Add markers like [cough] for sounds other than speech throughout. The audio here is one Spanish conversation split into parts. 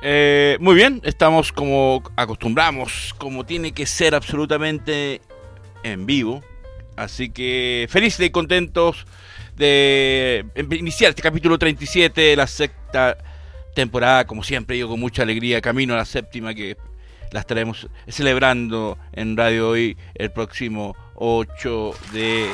Eh, muy bien, estamos como acostumbramos, como tiene que ser absolutamente en vivo. Así que felices y contentos de iniciar este capítulo 37 de la sexta temporada, como siempre, yo con mucha alegría, camino a la séptima que la estaremos celebrando en Radio Hoy el próximo 8 de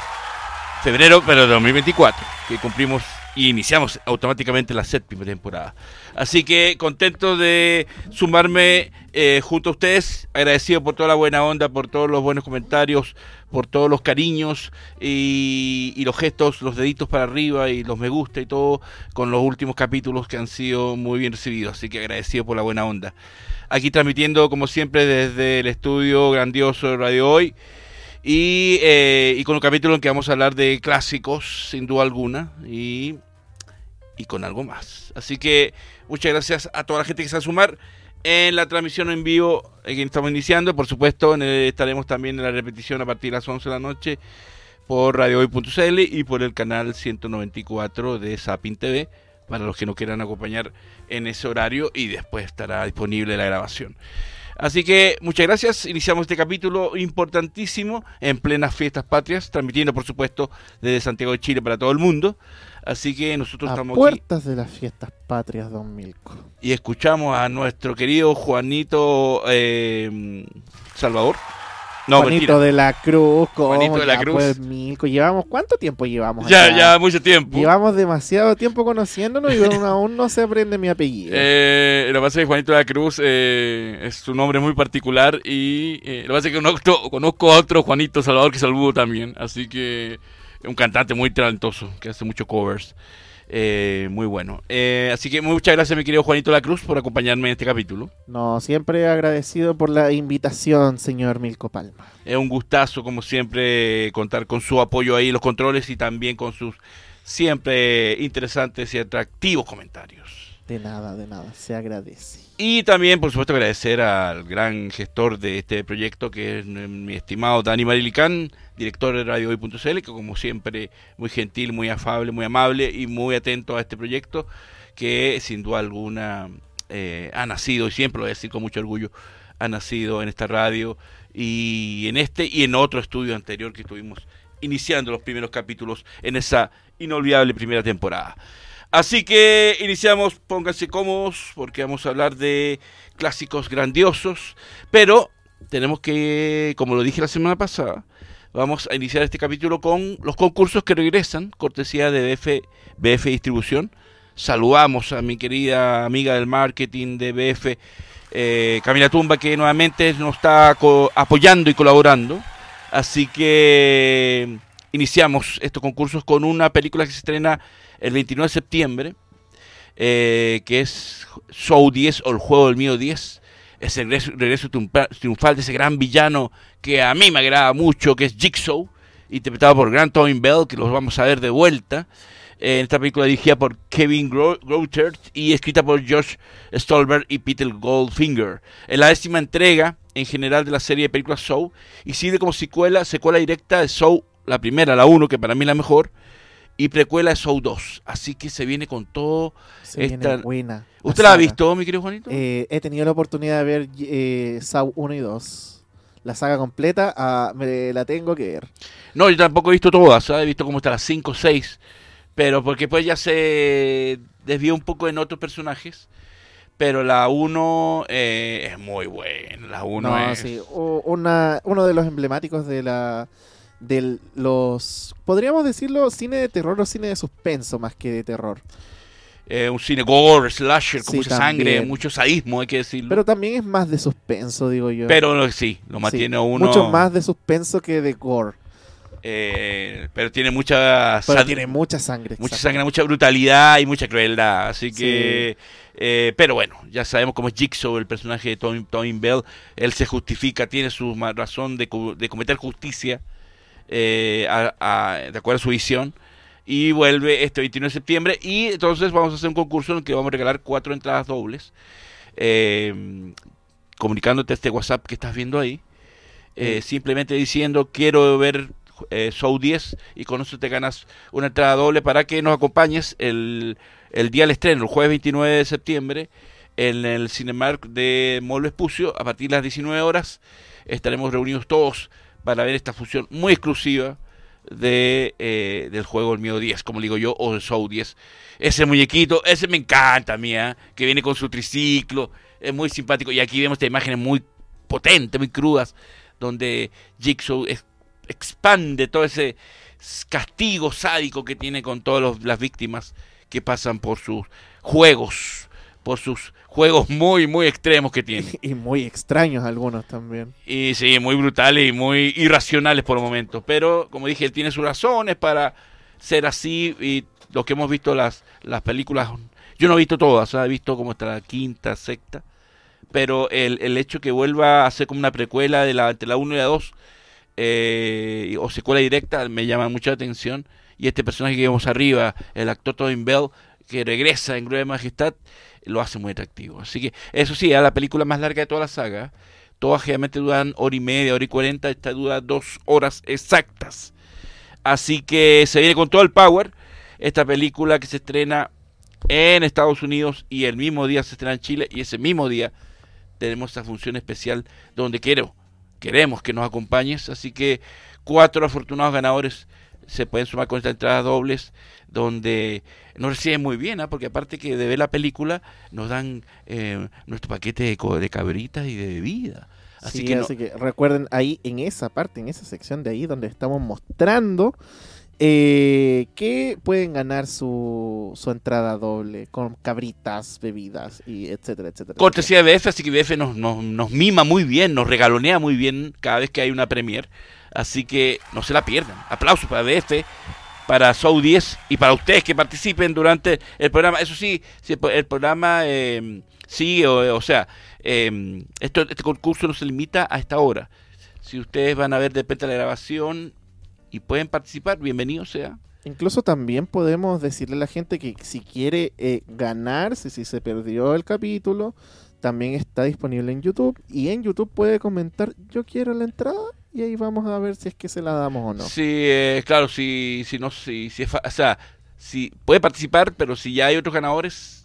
febrero, pero de 2024, que cumplimos y iniciamos automáticamente la séptima temporada. Así que contento de sumarme eh, junto a ustedes, agradecido por toda la buena onda, por todos los buenos comentarios, por todos los cariños y, los gestos, los deditos para arriba y los me gusta y todo con los últimos capítulos que han sido muy bien recibidos. Así que agradecido por la buena onda. Aquí transmitiendo como siempre desde el estudio grandioso de Radio Hoy. Y, eh, y, con un capítulo en que vamos a hablar de clásicos, sin duda alguna, y, y, con algo más. Así que muchas gracias a toda la gente que se va a sumar en la transmisión en vivo que estamos iniciando. Por supuesto, estaremos también en la repetición a partir de las 11 de la noche por radiohoy.cl y por el canal 194 de Sapin TV, para los que no quieran acompañar en ese horario y después estará disponible la grabación. Así que muchas gracias. Iniciamos este capítulo importantísimo en plenas fiestas patrias, transmitiendo por supuesto desde Santiago de Chile para todo el mundo. Así que nosotros a estamos puertas de las fiestas patrias, Don Milko. Y escuchamos a nuestro querido Juanito eh, Salvador no, Juanito de la Cruz, Juanito de la Cruz. Pues, Milko. Llevamos, ¿cuánto tiempo llevamos? Ya, ya, mucho tiempo. Llevamos demasiado tiempo conociéndonos y [laughs] aún no se aprende mi apellido. Eh, lo que pasa es que Juanito de la Cruz eh, es un nombre muy particular y eh, lo que pasa es que conozco, conozco a otro Juanito Salvador que saludo también, así que un cantante muy talentoso que hace muchos covers. Eh, muy bueno. Eh, así que muchas gracias, mi querido Juanito La Cruz, por acompañarme en este capítulo. No, siempre agradecido por la invitación, señor Milko Palma. Es un gustazo, como siempre, contar con su apoyo ahí los controles y también con sus siempre interesantes y atractivos comentarios. De nada, de nada, se agradece. Y también, por supuesto, agradecer al gran gestor de este proyecto, que es mi estimado Dani Marilicán, director de Radio Hoy.cl, que como siempre, muy gentil, muy afable, muy amable y muy atento a este proyecto, que sin duda alguna eh, ha nacido, y siempre lo voy a decir con mucho orgullo, ha nacido en esta radio y en este y en otro estudio anterior que estuvimos iniciando los primeros capítulos en esa inolvidable primera temporada. Así que iniciamos, pónganse cómodos porque vamos a hablar de clásicos grandiosos, pero tenemos que, como lo dije la semana pasada, vamos a iniciar este capítulo con los concursos que regresan, cortesía de BF, BF Distribución. Saludamos a mi querida amiga del marketing de BF, eh, Camila Tumba, que nuevamente nos está apoyando y colaborando. Así que iniciamos estos concursos con una película que se estrena el 29 de septiembre, eh, que es Show 10 o el juego del mío 10. Es el regreso, triunfal de ese gran villano que a mí me agrada mucho, que es Jigsaw, interpretado por Grant Tobin Bell, que los vamos a ver de vuelta. en esta película dirigida por Kevin Groutert y escrita por Josh Stolberg y Peter Goldfinger. Es la décima entrega en general de la serie de películas Show y sirve como secuela, secuela directa de Show, la primera, la 1, que para mí es la mejor, y precuela de Show 2. Así que se viene con todo. Se esta... buena. ¿Usted la, ha visto, mi querido Juanito? Eh, he tenido la oportunidad de ver eh, 1 y 2. La saga completa, ah, me la tengo que ver. No, yo tampoco he visto todas, he visto como hasta las 5 o 6. Pero porque pues ya se desvió un poco en otros personajes. Pero la 1 eh, es muy buena. La 1 es. Sí. Una, uno de los emblemáticos de la de los, podríamos decirlo, cine de terror o cine de suspenso más que de terror. Eh, un cine gore, slasher, con mucha sangre, mucho sadismo, hay que decirlo. Pero también es más de suspenso, digo yo. Pero sí, lo mantiene uno. Mucho más de suspenso que de gore. Eh, pero tiene mucha pero tiene mucha sangre mucha sangre mucha brutalidad y mucha crueldad así que eh, pero bueno ya sabemos cómo es Jigsaw el personaje de Tony, Bell él se justifica tiene su razón de, de cometer justicia eh, de acuerdo a su visión. Y vuelve este 21 de septiembre. Y entonces vamos a hacer un concurso en el que vamos a regalar cuatro entradas dobles. Eh, comunicándote este WhatsApp que estás viendo ahí. Eh, simplemente diciendo quiero ver Show 10 y con eso te ganas una entrada doble para que nos acompañes el, el día del estreno, el jueves 29 de septiembre, en el Cinemark de Molo Espucio. A partir de las 19 horas estaremos reunidos todos para ver esta función muy exclusiva de, eh, del juego El Miedo 10, como digo yo, o el Show 10. Ese muñequito, ese me encanta, mía, que viene con su triciclo, es muy simpático. Y aquí vemos esta imágenes muy potentes, muy crudas, donde Jigsaw expande todo ese castigo sádico que tiene con todas las víctimas que pasan por sus juegos, por sus juegos muy, muy extremos que tiene. [laughs] Y muy extraños algunos también. Y sí, muy brutales y muy irracionales por momentos. Pero, como dije, él tiene sus razones para ser así y lo que hemos visto las, las películas, yo no he visto todas, he visto como hasta la quinta, sexta, pero el, el hecho que vuelva a ser como una precuela de la, entre la 1 y la 2, eh, o secuela directa, me llama mucha atención. Y este personaje que vemos arriba, el actor Tobin Bell, que regresa en Gloria Majestad, lo hace muy atractivo. Así que, eso sí, a la película más larga de toda la saga. Todas generalmente duran hora y media, hora y cuarenta. Esta dura dos horas exactas. Así que se viene con todo el power. Esta película que se estrena en Estados Unidos y el mismo día se estrena en Chile. Y ese mismo día tenemos esta función especial donde quiero, queremos que nos acompañes. Así que cuatro afortunados ganadores se pueden sumar con estas entradas dobles donde nos reciben muy bien, ¿ah? porque aparte que de ver la película nos dan eh, nuestro paquete de, de, cabritas y de bebida. Así, que, así que recuerden ahí en esa parte, en esa sección de ahí donde estamos mostrando eh, que pueden ganar su, su entrada doble con cabritas, bebidas y etcétera, etcétera. Cortesía de BF, así que BF nos, nos, nos mima muy bien, nos regalonea muy bien cada vez que hay una premier. Así que no se la pierdan. Aplausos para BF, para Show 10 y para ustedes que participen durante el programa. Eso sí, el programa eh, sigue, o, sea, esto, este concurso no se limita a esta hora. Si ustedes van a ver de repente la grabación y pueden participar, bienvenido sea. Incluso también podemos decirle a la gente que si quiere eh, ganarse, si se perdió el capítulo, también está disponible en YouTube. Y en YouTube puede comentar, yo quiero la entrada y ahí vamos a ver si es que se la damos o no. Sí, eh, claro, si, si no, si, si o sea, si puede participar, pero si ya hay otros ganadores,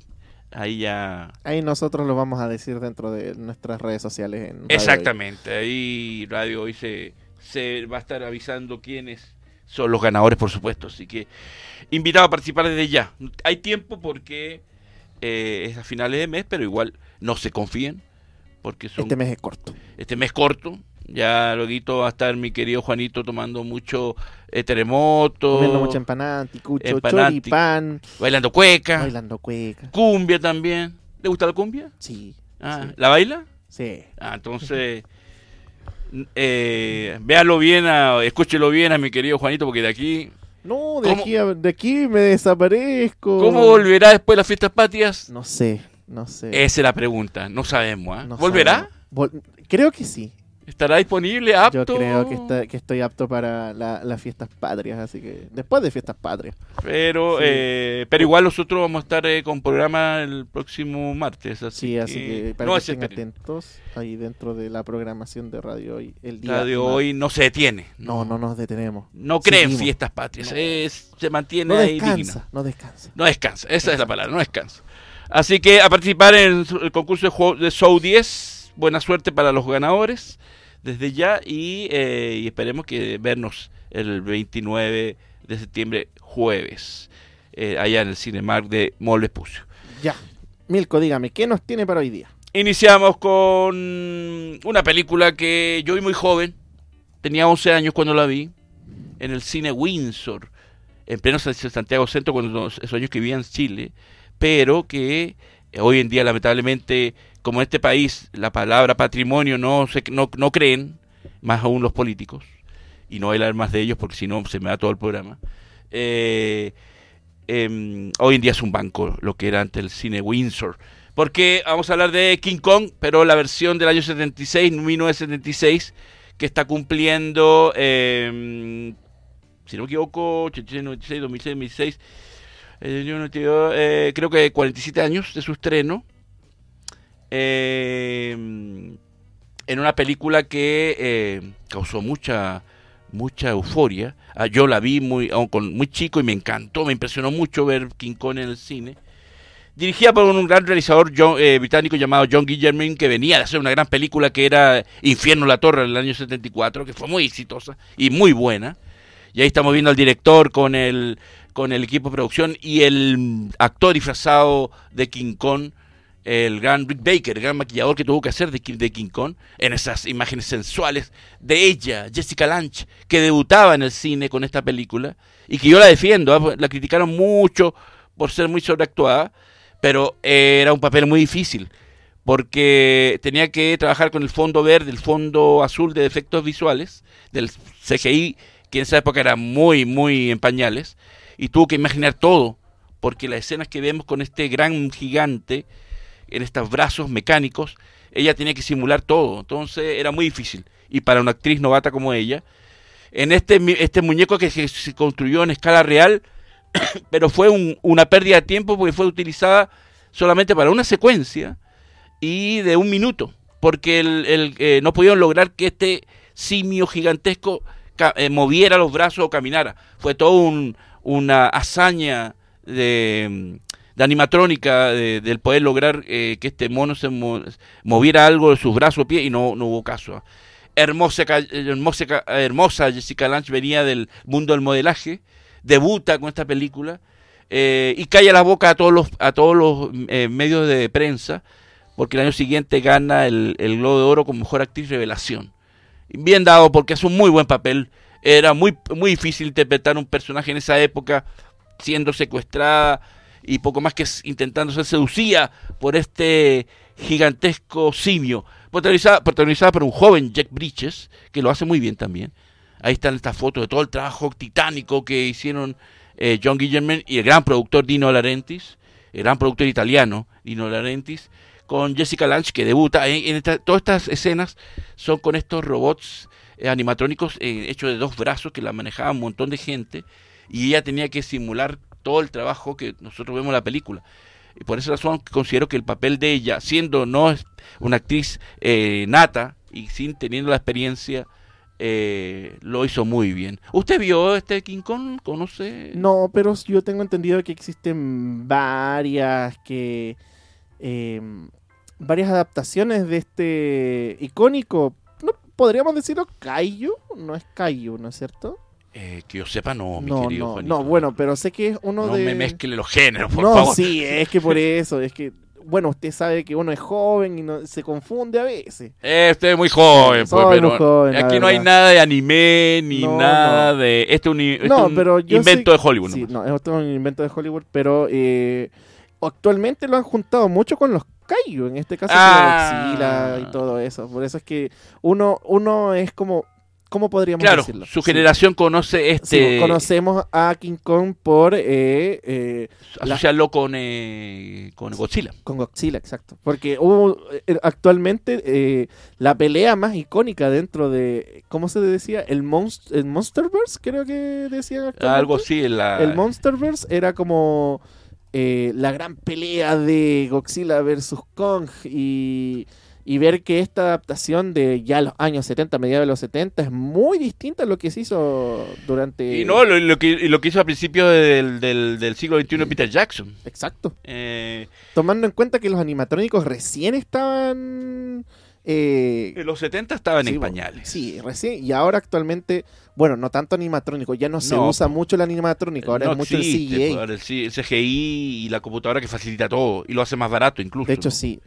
ahí ya. Ahí nosotros lo vamos a decir dentro de nuestras redes sociales. En Exactamente, ahí Radio Hoy se, se va a estar avisando quiénes son los ganadores, por supuesto. Así que invitado a participar desde ya. Hay tiempo porque eh, es a finales de mes, pero igual no se confíen. Porque son, este mes es corto. Este mes corto, ya luego va a estar mi querido Juanito tomando mucho eh, terremoto. Comiendo mucha empanada, anticucho, choripán. Bailando cueca. Bailando cueca. Cumbia también. ¿Le gusta la cumbia? Sí. Ah, sí. ¿La baila? Sí. Ah, entonces... eh, véalo bien, a, escúchelo bien a mi querido Juanito, porque de aquí... No, de aquí, a, de aquí me desaparezco. ¿Cómo volverá después de las fiestas patrias? No sé, no sé. Esa es la pregunta, no sabemos. ¿eh? No ¿Volverá? Sabemos. Vol creo que sí. ¿Estará disponible, apto? Yo creo que, está, que estoy apto para las la fiestas patrias, así que después de fiestas patrias. Pero sí. eh, pero igual nosotros vamos a estar eh, con programa el próximo martes. Así sí, así que, que para no que estén atentos ahí dentro de la programación de Radio Hoy. El día Radio Hoy no se detiene. No, no, no nos detenemos. No creen fiestas patrias, no. es, se mantiene no ahí descansa, digna. No descansa. No descansa, esa es la palabra, no descansa. Así que a participar en el concurso de, juego, de Show 10, buena suerte para los ganadores desde ya y, eh, y, esperemos que vernos el 29 de septiembre jueves eh, allá en el Cinemark de Mall Vespucio. Ya. Milko, dígame, ¿qué nos tiene para hoy día? Iniciamos con una película que yo vi muy joven, tenía 11 años cuando la vi, en el cine Windsor, en pleno Santiago Centro, cuando esos años que vivía en Chile, pero que hoy en día lamentablemente como en este país la palabra patrimonio no, se, no, creen, más aún los políticos, y no voy hablar más de ellos porque si no se me da todo el programa, eh, eh, hoy en día es un banco lo que era antes el cine Windsor. Porque vamos a hablar de King Kong, pero la versión del año 76, 1976, que está cumpliendo, eh, si no me equivoco, 86, 96, 2006, 2006, eh, creo que 47 años de su estreno eh, en una película que eh, causó mucha mucha euforia. Ah, yo la vi muy, con, muy chico y me encantó, me impresionó mucho ver King Kong en el cine. dirigida por un gran realizador eh, británico llamado John Guillermin, que venía de hacer una gran película que era Infierno la Torre en el año 74, que fue muy exitosa y muy buena. Y ahí estamos viendo al director con el, con el equipo de producción y el actor disfrazado de King Kong, el gran Rick Baker, el gran maquillador que tuvo que hacer de, de King Kong, en esas imágenes sensuales de ella, Jessica Lange, que debutaba en el cine con esta película y que yo la defiendo, ¿ah? la criticaron mucho por ser muy sobreactuada pero era un papel muy difícil porque tenía que trabajar con el fondo verde, el fondo azul de efectos visuales, del CGI, que en esa época era muy, muy en pañales, y tuvo que imaginar todo, porque las escenas que vemos con este gran gigante, en estos brazos mecánicos, ella tenía que simular todo, entonces era muy difícil, y para una actriz novata como ella, en este, este muñeco que se construyó en escala real, [coughs] pero fue una pérdida de tiempo porque fue utilizada solamente para una secuencia y de un minuto, porque el, eh, no pudieron lograr que este simio gigantesco eh, moviera los brazos o caminara. Fue todo una hazaña de, animatrónica del poder lograr eh, que este mono se moviera algo de sus brazos o pies y no, no hubo caso. Hermosa, hermosa, hermosa Jessica Lange venía del mundo del modelaje debuta con esta película eh, y calla la boca a todos los, a todos los eh, medios de prensa, porque el año siguiente gana el, el, Globo de Oro como mejor actriz revelación. Bien dado porque es un muy buen papel. Era muy, muy difícil interpretar un personaje en esa época siendo secuestrada y poco más que intentando ser seducida por este gigantesco simio, protagonizada, protagonizada por un joven Jack Bridges, que lo hace muy bien también. Ahí están estas fotos de todo el trabajo titánico que hicieron eh, John Guillermin y el gran productor Dino Larentis, el gran productor italiano Dino Larentis, con Jessica Lange que debuta. En, todas estas escenas son con estos robots eh, animatrónicos eh, hechos de dos brazos que la manejaba un montón de gente y ella tenía que simular todo el trabajo que nosotros vemos en la película. Y por esa razón considero que el papel de ella, siendo no una actriz nata y sin teniendo la experiencia eh, lo hizo muy bien. ¿Usted vio este King Kong? No, pero yo tengo entendido que existen varias que em, varias adaptaciones de este icónico. No podríamos decirlo Kaiju, no es Kaiju, ¿no es cierto? Eh, que yo sepa, no, mi no, querido no, no, bueno, pero sé que es uno de. No me mezcle los géneros, por no, favor. sí, es que por eso, es que bueno, usted sabe que uno es joven y no, se confunde a veces. Eh, usted es muy joven, pues, pero aquí no hay nada de anime ni nada de... Este es un, invento de Hollywood. Sí, no, esto es un invento de Hollywood, pero eh, actualmente lo han juntado mucho con los Kaiju, en este caso ah. y todo eso. Por eso es que uno, uno es como ¿Cómo podríamos claro, decirlo? Su generación conoce este. conocemos a King Kong por. Eh, eh, asociarlo con, eh, con Godzilla. Con Godzilla, exacto. Porque hubo eh, actualmente la pelea más icónica dentro de. ¿Cómo se decía? El, el Monsterverse, creo que decían. Algo así. El Monsterverse era como. la gran pelea de Godzilla versus Kong y y ver que esta adaptación de ya los años 70, mediados de los 70, es muy distinta a lo que se hizo durante... Y no, lo, que, lo que hizo a principios del, del, siglo XXI Peter Jackson. Exacto. Eh, Tomando en cuenta que los animatrónicos recién estaban... Eh, en los 70 estaban en pañales. Sí, recién. Y ahora actualmente bueno, no tanto animatrónico, ya no se usa mucho el animatrónico, ahora es mucho el CGI. Pues, el, CGI y la computadora que facilita todo y lo hace más barato incluso. De hecho, sí.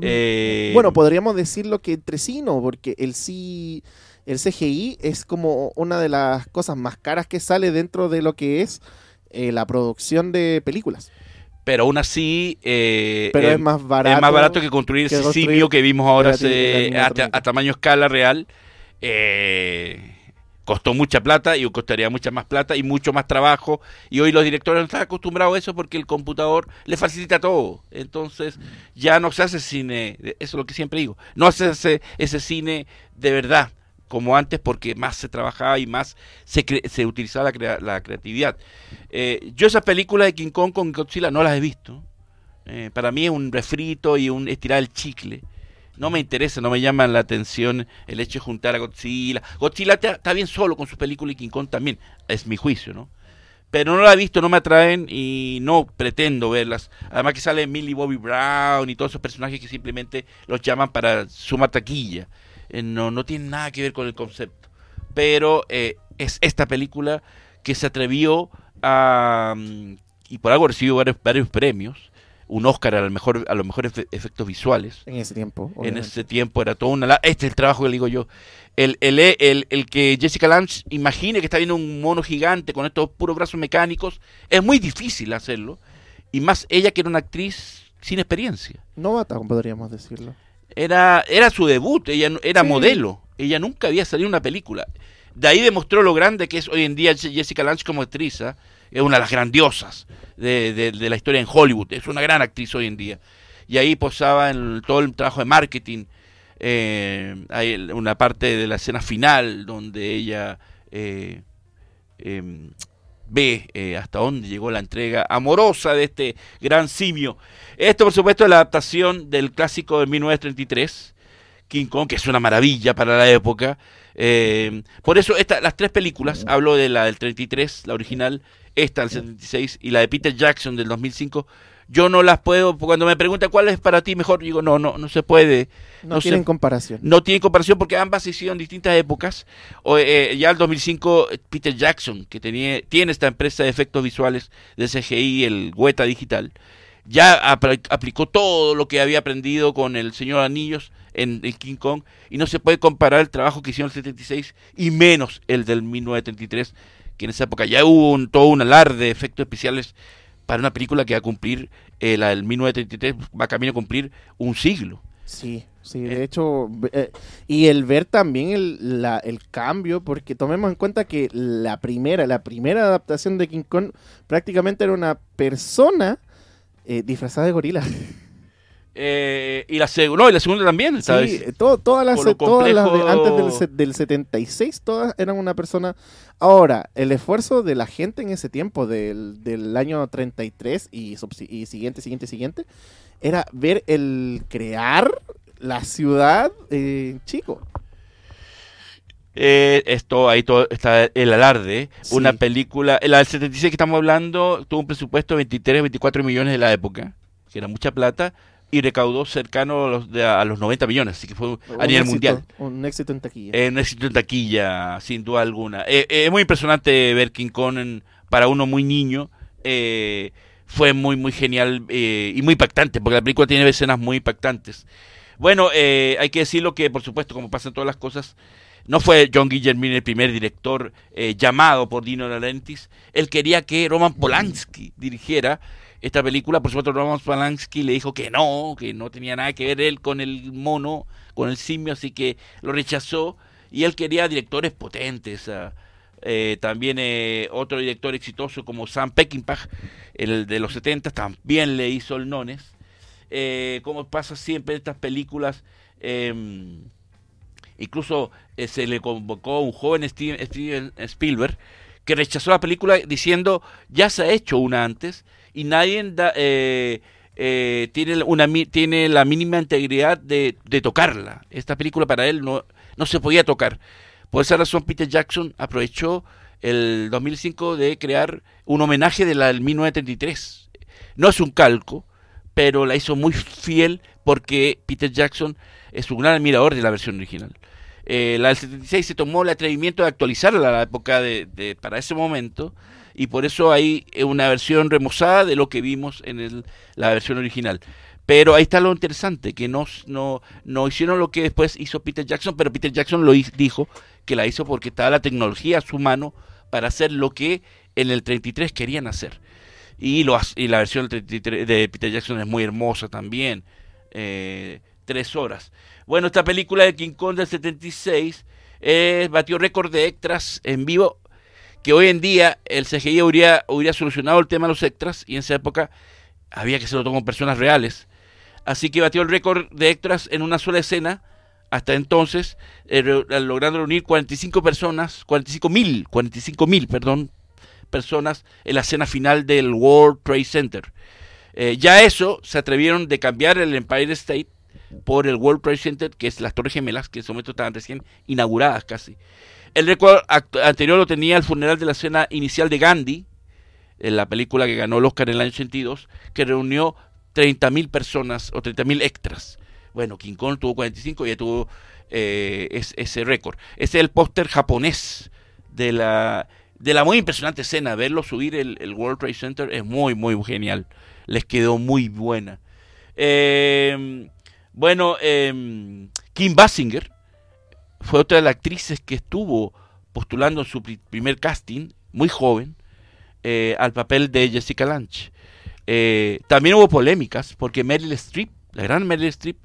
Eh, bueno, podríamos decirlo que entre sí no, porque el sí, el CGI es como una de las cosas más caras que sale dentro de lo que es eh, la producción de películas pero aún así eh, pero es, más barato es más barato que construir ese simio que vimos ahora a, a, tamaño escala real. Eh, costó mucha plata y costaría mucha más plata y mucho más trabajo. Y hoy los directores no están acostumbrados a eso porque el computador le facilita todo. Entonces ya no se hace cine eso es lo que siempre digo no se hace ese cine de verdad como antes porque más se trabajaba y más se, se utilizaba la, la creatividad eh, yo esas películas de King Kong con Godzilla no las he visto eh, para mí es un refrito y un estirar el chicle no me interesa, no me llama la atención el hecho de juntar a Godzilla. Godzilla está bien solo con su película y King Kong también, es mi juicio, ¿no? pero no la he visto, no me atraen y no pretendo verlas. Además que sale Millie Bobby Brown y todos esos personajes que simplemente los llaman para sumar taquilla. Eh, no, no tiene nada que ver con el concepto. Pero eh, es esta película que se atrevió a... mm, y por algo recibió varios, varios premios. Un Oscar a, lo mejor, a los mejores efe- efectos visuales. En ese tiempo. En ese tiempo era todo una... Este es el trabajo que le digo yo. El, el, el, el que Jessica Lange imagine que está viendo un mono gigante con estos puros brazos mecánicos, es muy difícil hacerlo. Y más ella que era una actriz sin experiencia. Novata, podríamos decirlo. Era, era su debut, ella era Sí. modelo. Ella nunca había salido en una película. De ahí demostró lo grande que es hoy en día Jessica Lange como actriz. ¿ah? Es una de las grandiosas de, de- de la historia en Hollywood. Es una gran actriz hoy en día. Y ahí posaba en todo el trabajo de marketing. eh, hay una parte de la escena final donde ella eh, em, ve eh, hasta dónde llegó la entrega amorosa de este gran simio. Esto, por supuesto, es la adaptación del clásico de 1933, King Kong, que es una maravilla para la época. Eh, por eso, esta, las tres películas, hablo de la del 33, la original, esta del 76 y la de Peter Jackson del 2005, yo no las puedo, cuando me preguntan cuál es para ti mejor, digo, no, no, no se puede. No, tienen comparación. No tiene comparación porque ambas se hicieron en distintas épocas. O, eh, ya el 2005, eh, Peter Jackson, que tenía, tiene esta empresa de efectos visuales de CGI, el Weta Digital, ya apl- aplicó todo lo que había aprendido con el Señor Anillos en, en King Kong y no se puede comparar el trabajo que hicieron el 76 y menos el del 1933, que en esa época ya hubo un, todo un alarde de efectos especiales para una película que va a cumplir, eh, la del 1933 va camino a cumplir un siglo. Sí, sí, Eh. de hecho, ve- eh, y el ver también el, la- el cambio, porque tomemos en cuenta que la primera, la primera adaptación de King Kong prácticamente era una persona eh, disfrazada de gorila. [laughs] Eh, y la segunda, no, y la segunda también, Sí, ¿sabes? eh, todo- todas las, Con lo todas las de- complejo- antes del, del 76, todas eran una persona. Ahora, el esfuerzo de la gente en ese tiempo, del, del año 33 y, y siguiente, siguiente, siguiente, era ver el crear la ciudad eh, chico. Eh, esto, ahí todo está el alarde. Sí. Una película, la del 76 que estamos hablando, tuvo un presupuesto de 23, 24 millones de la época, que era mucha plata, y recaudó cercano a los, de- a los 90 millones, así que fue a Un nivel éxito, mundial. Un éxito en taquilla. Eh, un éxito en taquilla, sin duda alguna. Eh, eh, es muy impresionante ver King Kong en- para uno muy niño. fue muy, muy genial y muy impactante, porque la película tiene escenas muy impactantes. Bueno, eh, hay que decirlo que, por supuesto, como pasan todas las cosas, no fue John Guillermin el primer director llamado por Dino De Laurentiis. Él quería que Roman Polanski dirigiera esta película. Por supuesto, Roman Polanski le dijo que no, que no tenía nada que ver él con el mono, con el simio, así que lo rechazó. Y él quería directores potentes. ah, eh, también eh, otro director exitoso como Sam Peckinpah, el de los 70, también le hizo el Nones. Eh, como pasa siempre en estas películas, eh, incluso se le convocó a un joven Steven, Steven Spielberg que rechazó la película diciendo ya se ha hecho una antes y nadie eh, eh, tiene una tiene la mínima integridad de, de tocarla. Esta película para él no, no se podía tocar. Por esa razón Peter Jackson aprovechó el 2005 de crear un homenaje de la del 1933. No es un calco, pero la hizo muy fiel porque Peter Jackson es un gran admirador de la versión original. Eh, la del 76 se tomó el atrevimiento de actualizarla a la época de- para ese momento y por eso hay eh, una versión remozada de lo que vimos en el- la versión original. Pero ahí está lo interesante, que no, no, no hicieron lo que después hizo Peter Jackson, pero Peter Jackson lo dijo que la hizo porque estaba la tecnología a su mano para hacer lo que en el 33 querían hacer. Y, lo, y la versión del 33 de Peter Jackson es muy hermosa también. eh, tres horas. Bueno, esta película de King Kong del 76 eh, batió récord de extras en vivo. Que hoy en día el CGI hubiera, hubiera solucionado el tema de los extras y en esa época había que hacerlo todo con personas reales. Así que batió el récord de extras en una sola escena. Hasta entonces, eh, re- logrando reunir 45 personas, 45 mil, 45 mil, perdón, personas en la escena final del World Trade Center. Eh, ya eso se atrevieron de cambiar el Empire State por el World Trade Center, que es las Torres Gemelas, que en ese momento estaban recién inauguradas casi. El récord anterior lo tenía el funeral de la escena inicial de Gandhi, en la película que ganó el Oscar en el año 82, que reunió 30.000 personas o 30.000 extras. Bueno, King Kong tuvo 45 y ya tuvo eh, ese récord. Ese es el póster japonés de la, de la muy impresionante escena. Verlo subir el, el World Trade Center es muy, muy genial. Les quedó muy buena. Eh, bueno, eh, Kim Basinger fue otra de las actrices que estuvo postulando en su primer casting, muy joven, eh, al papel de Jessica Lange. Eh, también hubo polémicas porque Meryl Streep, la gran Meryl Streep,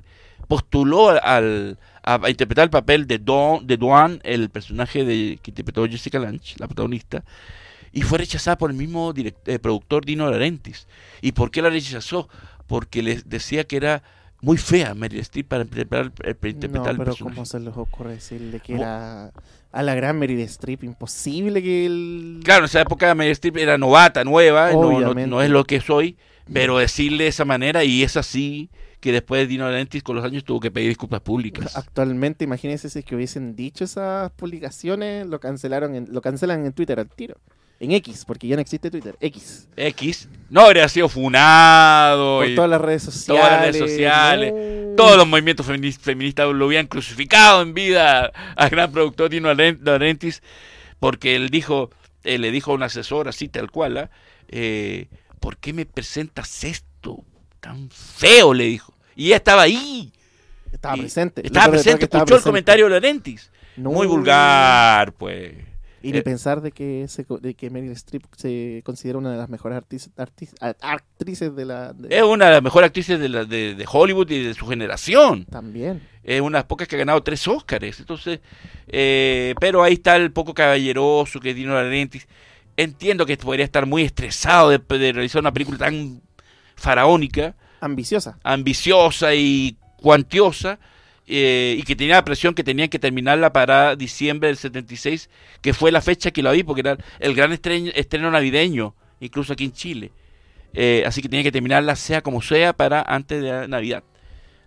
postuló al, a, interpretar el papel de, Don, de Duan, el personaje de, que interpretó Jessica Lange, la protagonista, y fue rechazada por el mismo eh, productor Dino Laurentiis. ¿Y por qué la rechazó? Porque les decía que era muy fea Meryl Streep para interpretar, interpretar no, pero ¿cómo se les ocurre decirle que era a la gran Meryl Streep imposible que él... Claro, en esa época Meryl Streep era novata, nueva, no, no, es lo que soy, pero decirle de esa manera y es así que después de Dino Laurentiis con los años tuvo que pedir disculpas públicas. Actualmente, imagínense si es que hubiesen dicho esas publicaciones, lo cancelaron, en, lo cancelan en Twitter al tiro. En X, porque ya no existe Twitter. X. X. No habría sido funado. Por todas las redes sociales. Todas las redes sociales. Todos los movimientos feministas lo habían crucificado en vida al gran productor Dino Laurentiis. Porque él dijo, él le dijo a un asesor así tal cual, ¿ah? eh, ¿por qué me presentas esto tan feo? Le dijo. Y ella estaba ahí. Estaba presente. Estaba presente, escuchó el comentario de Laurentiis. Muy vulgar, pues. Y ni eh, pensar de que, se, de que Meryl Streep se considera una de las mejores actrices de la... Es una de las mejores actrices de, la, de, Hollywood y de su generación. También. Es una de las pocas que ha ganado tres Oscars. Entonces, eh, pero ahí está el poco caballeroso que Dino Laurentiis. Entiendo que podría estar muy estresado de, de realizar una película tan faraónica. Ambiciosa. Ambiciosa y cuantiosa eh, y que tenía la presión que tenían que terminarla para diciembre del 76, que fue la fecha que la vi, porque era el gran estreno, navideño, incluso aquí en Chile. Eh, así que tenía que terminarla sea como sea para antes de Navidad.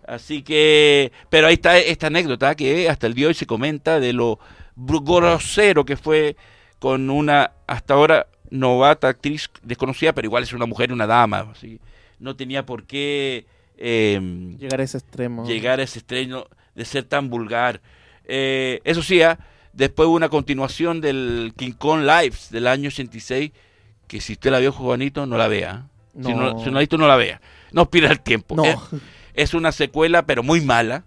Así que, pero ahí está esta anécdota que hasta el día de hoy se comenta de lo grosero que fue con una hasta ahora novata actriz desconocida, pero igual es una mujer, una dama. Así, no tenía por qué Em, llegar a ese extremo. Llegar a ese extremo de ser tan vulgar. Eh, eso sí, ¿ah? después hubo una continuación del King Kong Lives del año 86, que si usted la vio, Juanito, no la vea. Si, no, si no la visto, no la vea. No pierda el tiempo. No. Es, una secuela, pero muy mala,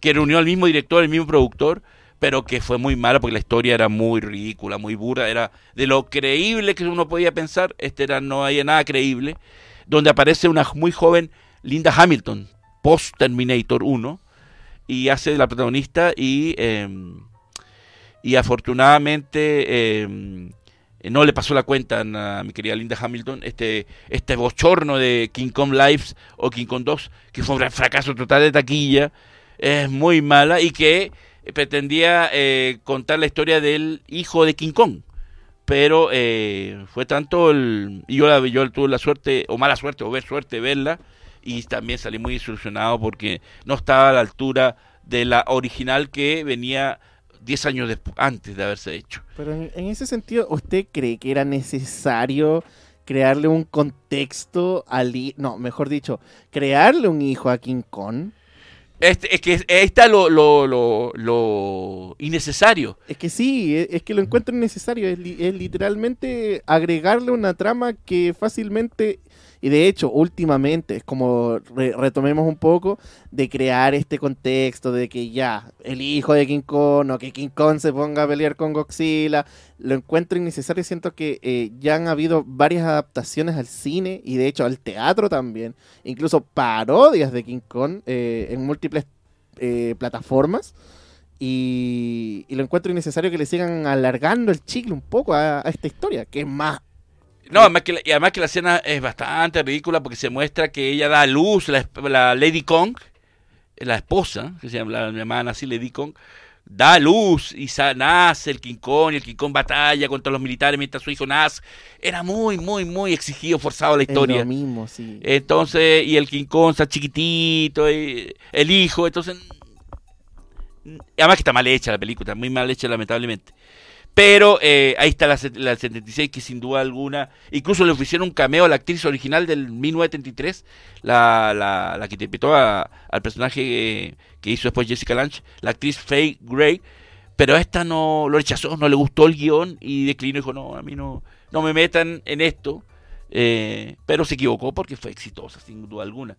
que reunió al mismo director, el mismo productor, pero que fue muy mala porque la historia era muy ridícula, muy burda, era de lo creíble que uno podía pensar, este era no había nada creíble, donde aparece una muy joven Linda Hamilton, post Terminator 1, y hace la protagonista y, em, y afortunadamente em, no le pasó la cuenta a, mi querida Linda Hamilton este, este bochorno de King Kong Lives o King Kong 2, que fue un fracaso total de taquilla, es muy mala y que pretendía eh, contar la historia del hijo de King Kong. Pero eh, fue tanto el y yo, la, yo tuve la suerte o mala suerte o ver suerte verla y también salí muy desilusionado porque no estaba a la altura de la original que venía 10 años antes de haberse hecho. Pero en, ese sentido, ¿usted cree que era necesario crearle un contexto al... No, mejor dicho, crearle un hijo a King Kong? Este, es que ahí está lo, lo, lo, lo, innecesario. Es que sí, es, es que lo encuentro innecesario. Es, es, literalmente agregarle una trama que fácilmente y de hecho, últimamente, es como retomemos un poco de crear este contexto de que ya, el hijo de King Kong o que King Kong se ponga a pelear con Godzilla, lo encuentro innecesario. Siento que eh, ya han habido varias adaptaciones al cine y de hecho al teatro también, incluso parodias de King Kong eh, en múltiples eh, plataformas. Y, lo encuentro innecesario que le sigan alargando el chicle un poco a, a esta historia, que es más no, además que, la, y además que la escena es bastante ridícula porque se muestra que ella da a luz, la, Lady Kong, la esposa, que se llama la llamada así Lady Kong, da a luz y nace el King Kong y el King Kong batalla contra los militares mientras su hijo nace. Era muy, muy, muy exigido, forzado la historia. lo mismo, sí. Entonces, y el King Kong está chiquitito, el hijo, entonces... Además que está mal hecha la película, está muy mal hecha lamentablemente. Pero eh, ahí está la, la 76 que sin duda alguna, incluso le ofrecieron un cameo a la actriz original del 1973, la, la, que interpretó a- al personaje eh, que hizo después Jessica Lange, la actriz Faye Gray, pero a esta no lo rechazó, no le gustó el guion y declinó y dijo, no, a mí no, no me metan en esto, eh, pero se equivocó porque fue exitosa, sin duda alguna.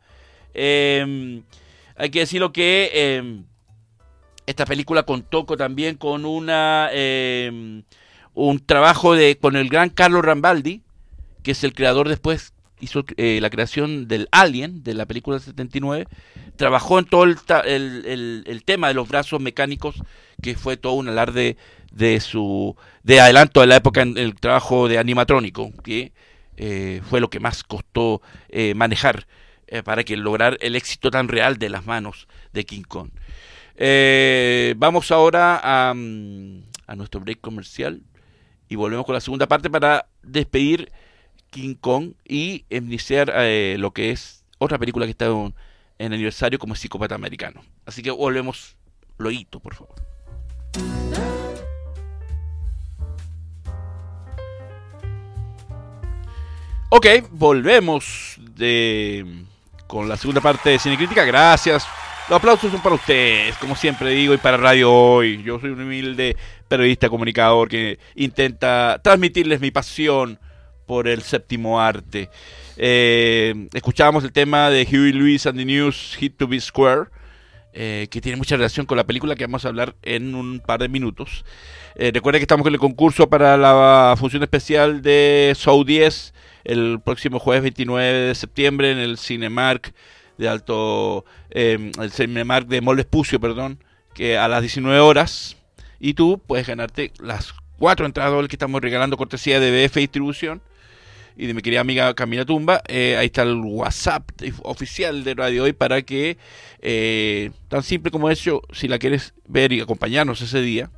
Eh, hay que decirlo que eh, esta película contó con- también con una eh, un trabajo de con el gran Carlo Rambaldi, que es el creador después hizo eh, la creación del Alien de la película del 79, trabajó en todo el tema de los brazos mecánicos, que fue todo un alarde de su de adelanto de la época en el trabajo de animatrónico, que eh, fue lo que más costó eh, manejar eh, para que lograr el éxito tan real de las manos de King Kong. Eh, vamos ahora a, mm, a nuestro break comercial y volvemos con la segunda parte para despedir King Kong y iniciar eh, lo que es otra película que está en, en aniversario como Psicópata Americano. Así que volvemos, Loito, por favor. Ok, volvemos de, con la segunda parte de Cine Crítica. Gracias. Los aplausos son para ustedes, como siempre digo, y para Radio Hoy. Yo soy un humilde periodista comunicador que intenta transmitirles mi pasión por el séptimo arte. Eh, escuchábamos el tema de Huey Lewis and the News, Hit to Be Square, eh, que tiene mucha relación con la película que vamos a hablar en un par de minutos. Eh, recuerden que estamos con el concurso para la función especial de Show 10 el próximo jueves 29 de septiembre en el Cinemark de Alto, eh, el Cinemark de Mall Vespucio, perdón, que a las 19 horas. Y tú puedes ganarte las cuatro entradas que estamos regalando cortesía de BF Distribución y de mi querida amiga Camila Tumba. Eh, ahí está el WhatsApp oficial de Radio Hoy para que, eh, tan simple como eso, si la quieres ver y acompañarnos ese día,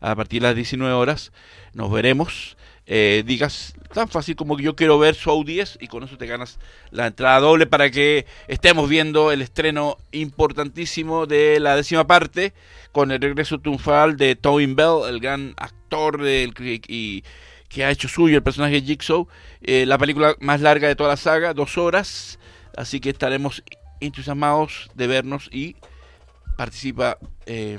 a partir de las 19 horas, nos veremos. Eh, digas tan fácil como que yo quiero ver Show 10 y con eso te ganas la entrada doble para que estemos viendo el estreno importantísimo de la décima parte con el regreso triunfal de Tobin Bell, el gran actor del, y que ha hecho suyo el personaje de Jigsaw, eh, la película más larga de toda la saga, dos horas, así que estaremos entusiasmados de vernos y participa eh,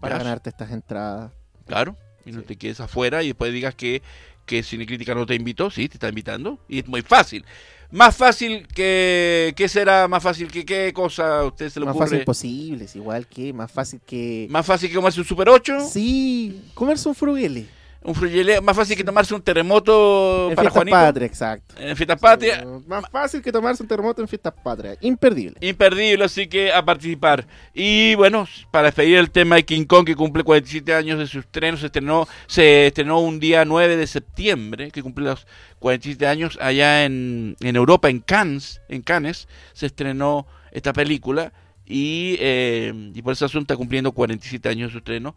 Para ganarte estas entradas. Claro, y no te quedes afuera y después digas que, que Cinecrítica no te invitó, sí, te está invitando, y es muy fácil. Más fácil que... ¿Qué será más fácil que qué cosa a usted se le Más ocurre? fácil posible, es igual que más fácil que... Más fácil que comerse un Super 8, Sí, comerse un fruguele. Un fruyele, más fácil que tomarse un terremoto En para fiestas Juanito. patrias, exacto. En fiestas patrias. Más fácil que tomarse un terremoto en fiestas patrias. Imperdible. Imperdible, así que a participar. Y bueno, para despedir el tema de King Kong, que cumple 47 años de su estreno, se estrenó, se estrenó un día 9 de septiembre, que cumple los 47 años, allá en, en Europa, en Cannes, en Cannes, se estrenó esta película. Y, eh, y por esa razón está cumpliendo 47 años de su estreno.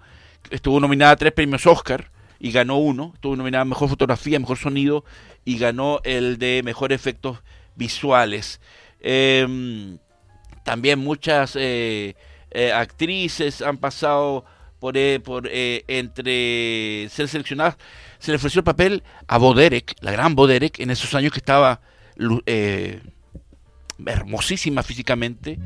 Estuvo nominada a tres premios Oscar y ganó uno. Estuvo nominada a Mejor Fotografía, Mejor Sonido y ganó el de Mejor Efectos Visuales. Em, también muchas eh, eh, actrices han pasado por, eh, por entre ser seleccionadas. Se le ofreció el papel a Boderek, la gran Boderek, en esos años que estaba hermosísima físicamente.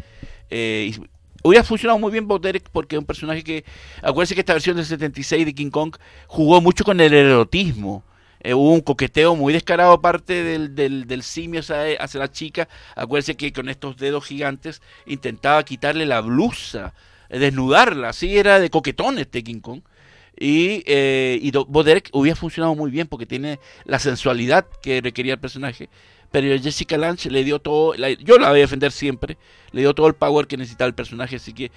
Hubiera funcionado muy bien Boderek porque es un personaje que, acuérdense que esta versión del 76 de King Kong jugó mucho con el erotismo. Eh, hubo un coqueteo muy descarado aparte del, del, del simio hacia, hacia la chica. Acuérdense que con estos dedos gigantes intentaba quitarle la blusa, eh, desnudarla. Así era de coquetón este King Kong. Y, eh, y Boderek hubiera funcionado muy bien porque tiene la sensualidad que requería el personaje. Pero Jessica Lange le dio todo, yo la voy a defender siempre, le dio todo el power que necesitaba el personaje, así que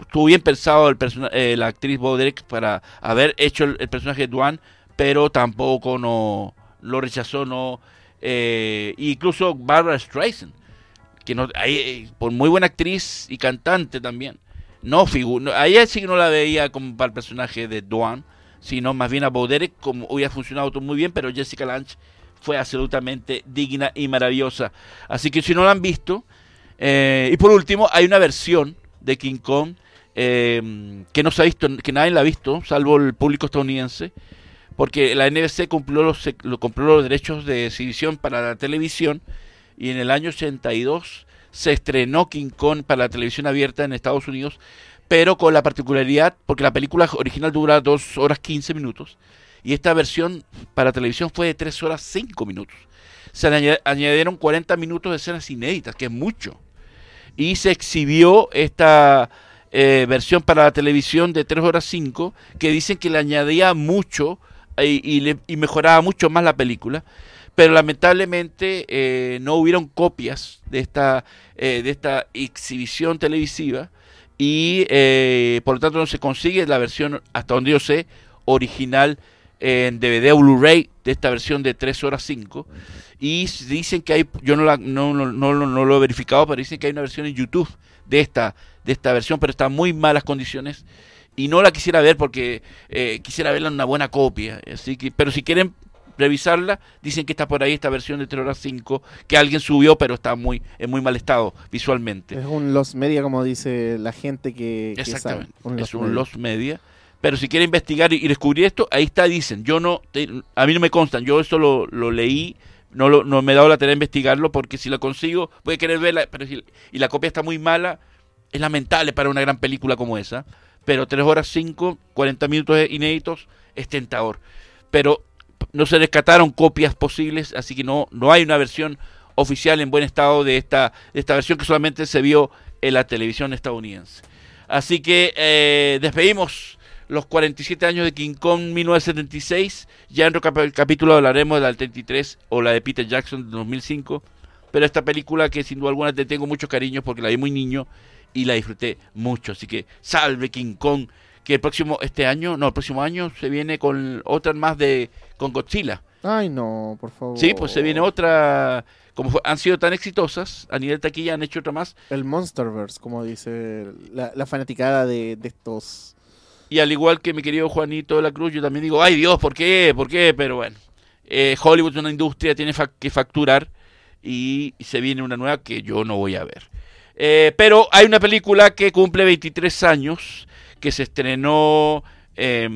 estuvo bien pensado el persona- eh, la actriz Boderek para haber hecho el, personaje de Duan, pero tampoco no lo rechazó, no. eh, incluso Barbara Streisand, que no, ahí, eh, por muy buena actriz y cantante también, no figura, a ella sí que no la veía como para el personaje de Duan, sino más bien a Boderek, como hubiera funcionado todo muy bien, pero Jessica Lange fue absolutamente digna y maravillosa. Así que si no la han visto, eh, y por último, hay una versión de King Kong eh, que no se ha visto, que nadie la ha visto, salvo el público estadounidense, porque la NBC compró los, compró los derechos de exhibición para la televisión y en el año 82 se estrenó King Kong para la televisión abierta en Estados Unidos, pero con la particularidad, porque la película original dura 2 horas 15 minutos, y esta versión para televisión fue de 3 horas 5 minutos. Se añadieron 40 minutos de escenas inéditas, que es mucho. Y se exhibió esta eh, versión para la televisión de 3 horas 5, que dicen que le añadía mucho y, y, mejoraba mucho más la película. Pero lamentablemente eh, no hubieron copias de esta, eh, de esta exhibición televisiva y por lo tanto no se consigue la versión, hasta donde yo sé, original en DVD o Blu-ray de esta versión de 3 horas 5 y dicen que hay yo no, la, no, no, lo he verificado pero dicen que hay una versión en YouTube de esta de esta versión pero está en muy malas condiciones y no la quisiera ver porque eh, quisiera verla en una buena copia. Así que pero si quieren revisarla dicen que está por ahí esta versión de 3 horas 5 que alguien subió pero está muy en muy mal estado visualmente es un los media como dice la gente que, exactamente es un los media pero si quiere investigar y, descubrir esto, ahí está, dicen. Yo no, a mí no me constan, yo esto lo, lo leí, no, lo, no me he dado la tarea de investigarlo, porque si lo consigo, voy a querer verla, pero si, y la copia está muy mala, es lamentable para una gran película como esa. Pero 3 horas 5, 40 minutos inéditos, es tentador. Pero no se rescataron copias posibles, así que no, no hay una versión oficial en buen estado de esta, de esta versión que solamente se vio en la televisión estadounidense. Así que eh, despedimos los 47 años de King Kong 1976. Ya en otro capítulo hablaremos de la del 33 o la de Peter Jackson de 2005. Pero esta película que sin duda alguna te tengo mucho cariño porque la vi muy niño y la disfruté mucho. Así que salve King Kong. Que el próximo, este año, no, el próximo año se viene con otra más de, con Godzilla. Ay, no, por favor. Sí, pues se viene otra, como han sido tan exitosas, a nivel taquilla han hecho otra más. El Monsterverse, como dice la, la fanaticada de, de estos y al igual que mi querido Juanito de la Cruz, yo también digo, ay Dios, ¿por qué? ¿Por qué? Pero bueno, eh, Hollywood es una industria, tiene que facturar y, se viene una nueva que yo no voy a ver. Eh, pero hay una película que cumple 23 años, que se estrenó eh,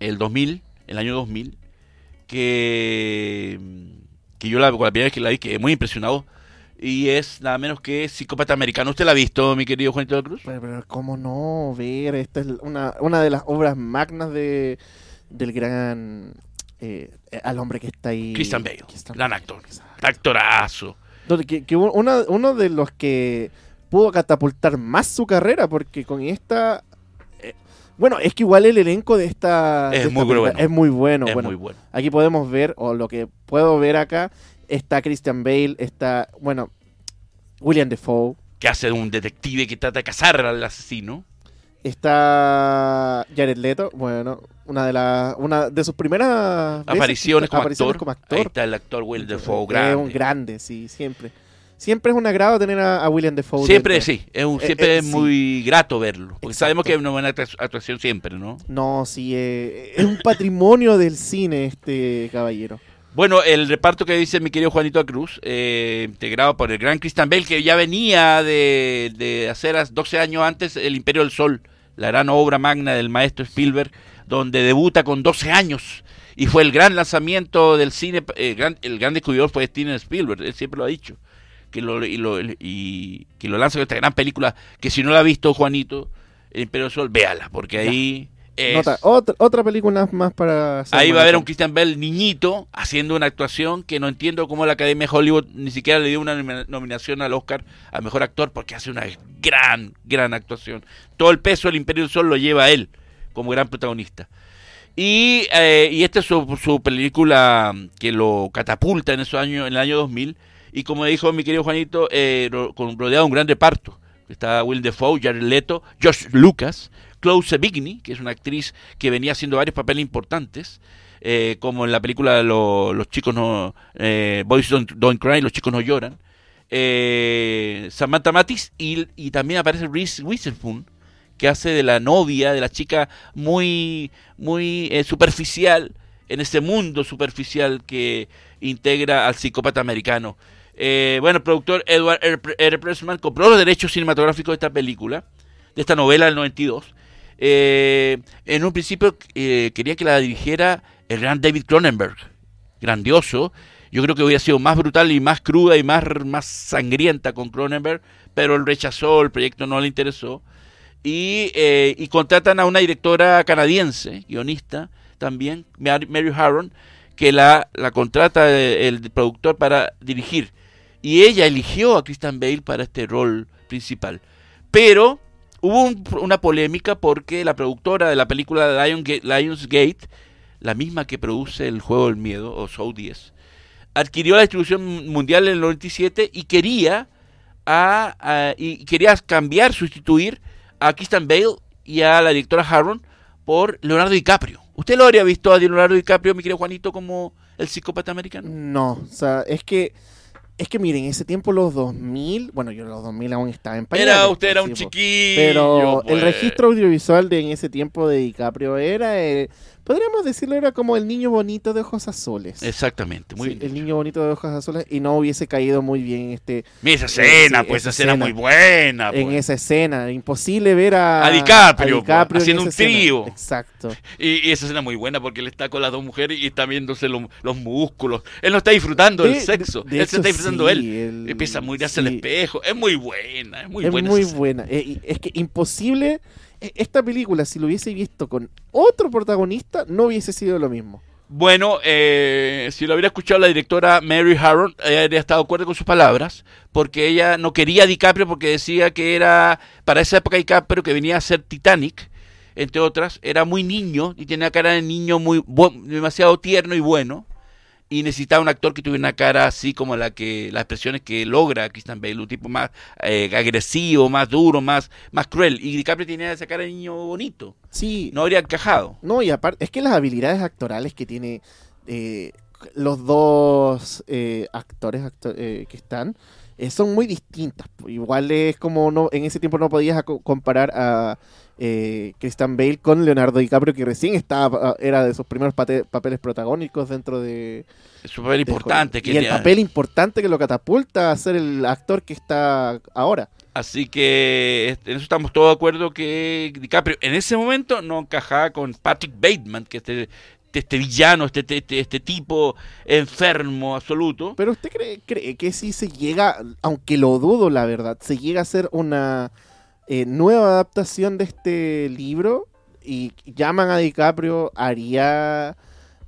el 2000, el año 2000, que, que yo la, la primera vez que la vi quedé muy impresionado y es nada menos que Psicópata Americano. ¿Usted la ha visto, mi querido Juanito de la Cruz? Pero, ¿cómo no ver? Esta es una, una de las obras magnas de, del gran... Eh, al hombre que está ahí. Christian Bale, gran actor. Actorazo. Que, que uno, uno de los que pudo catapultar más su carrera, porque con esta eh, bueno, es que igual el elenco de esta, es, muy, bueno. es muy bueno. Es muy bueno. Aquí podemos ver, o lo que puedo ver acá, Está Christian Bale, está, bueno, William Defoe. Que hace un detective que trata de cazar al asesino. Está Jared Leto, bueno, una de las una de sus primeras apariciones, como, actor. Ahí está el actor William Defoe, grande. Es un grande, sí, siempre. Siempre es un agrado tener a, William Defoe. Siempre, sí, es un, eh, siempre eh, es muy grato verlo. Porque sabemos que es una buena actuación siempre, ¿no? No, sí, eh, es un patrimonio del cine este caballero. Bueno, el reparto que dice mi querido Juanito Cruz, eh, integrado por el gran Christian Bell, que ya venía de, de hacer 12 años antes El Imperio del Sol, la gran obra magna del maestro Spielberg, donde debuta con 12 años y fue el gran lanzamiento del cine, el gran, el gran descubridor fue Steven Spielberg, él siempre lo ha dicho, que lo, y, lo, y que lo lanza con esta gran película, que si no la ha visto Juanito, El Imperio del Sol, véala, porque ahí otra, otra película más para... Ahí va a haber un Christian Bell niñito haciendo una actuación que no entiendo cómo la Academia de Hollywood ni siquiera le dio una nominación al Oscar a Mejor Actor porque hace una gran, gran actuación. Todo el peso del Imperio del Sol lo lleva a él como gran protagonista. Y, eh, y esta es su, película que lo catapulta en, esos años, en el año 2000. Y como dijo mi querido Juanito, eh, rodeado de un gran reparto. Está Will Defoe, Jared Leto, Josh Lucas, Chloe Sevigny, que es una actriz que venía haciendo varios papeles importantes, eh, como en la película Los chicos no... Eh, Boys don't, Cry, Los chicos no lloran. Eh, Samantha Matis y, también aparece Reese Witherspoon, que hace de la novia, de la chica muy, muy superficial en ese mundo superficial que integra al psicópata americano. Bueno, el productor Edward R. Pressman compró los derechos cinematográficos de esta película de esta novela del 92. Eh, en un principio eh, quería que la dirigiera el gran David Cronenberg, grandioso. Yo creo que hubiera sido más brutal y más cruda y más, más sangrienta con Cronenberg, pero él rechazó, el proyecto no le interesó. Y, eh, y contratan a una directora canadiense, guionista también, Mary Harron, que la, la contrata el, productor para dirigir. Y ella eligió a Christian Bale para este rol principal. Pero hubo una polémica porque la productora de la película Lion Lionsgate, la misma que produce el juego del miedo, o Show 10, adquirió la distribución mundial en el 97 y quería, a, y quería cambiar, sustituir a Christian Bale y a la directora Harron por Leonardo DiCaprio. ¿Usted lo habría visto a Leonardo DiCaprio, mi querido Juanito, como el psicópata americano? No, o sea, es que es que miren, en ese tiempo los 2000, bueno, yo en los 2000 aún estaba en pañales. Era, usted era un chiquillo. Pero el pues. registro audiovisual de en ese tiempo de DiCaprio era el, podríamos decirlo, era como el niño bonito de ojos azules. Exactamente, muy El niño bonito de ojos azules y no hubiese caído muy bien en este... Mira esa escena, pues esa escena, muy buena. En pues. esa escena, imposible ver a, a DiCaprio, pues, haciendo un trío. Exacto. Y, esa escena muy buena porque él está con las dos mujeres y está viéndose los músculos. Él no está disfrutando del sexo, él se está disfrutando él. Empieza a mirarse al espejo. Es muy buena, es muy buena. Es muy buena. Eh, es que imposible e, esta película, si lo hubiese visto con otro protagonista, no hubiese sido lo mismo. Bueno, eh, si lo hubiera escuchado la directora Mary Harron, ella habría estado de acuerdo con sus palabras, porque ella no quería a DiCaprio porque decía que era, para esa época DiCaprio, que venía a ser Titanic, entre otras, era muy niño y tenía cara de niño muy demasiado tierno y bueno y necesitaba un actor que tuviera una cara así como la que las expresiones que logra Christian Bale, un tipo más eh, agresivo, más duro, más más cruel. Y DiCaprio tenía esa cara de niño bonito. Sí. No habría encajado. No, y aparte, es que las habilidades actorales que tiene eh, los dos eh, actores que están son muy distintas. Igual es como no en ese tiempo no podías comparar a eh, Christian Bale con Leonardo DiCaprio, que recién estaba, ah, era de sus primeros papeles protagónicos dentro de... Es un papel importante. Que y el papel importante que lo catapulta a ser el actor que está ahora. Así que en eso estamos todos de acuerdo que DiCaprio en ese momento no encajaba con Patrick Bateman, que este, este villano, este, este, este tipo enfermo absoluto. Pero usted cree, cree que si se llega, aunque lo dudo la verdad, se llega a ser una eh, nueva adaptación de este libro y llaman a DiCaprio, haría...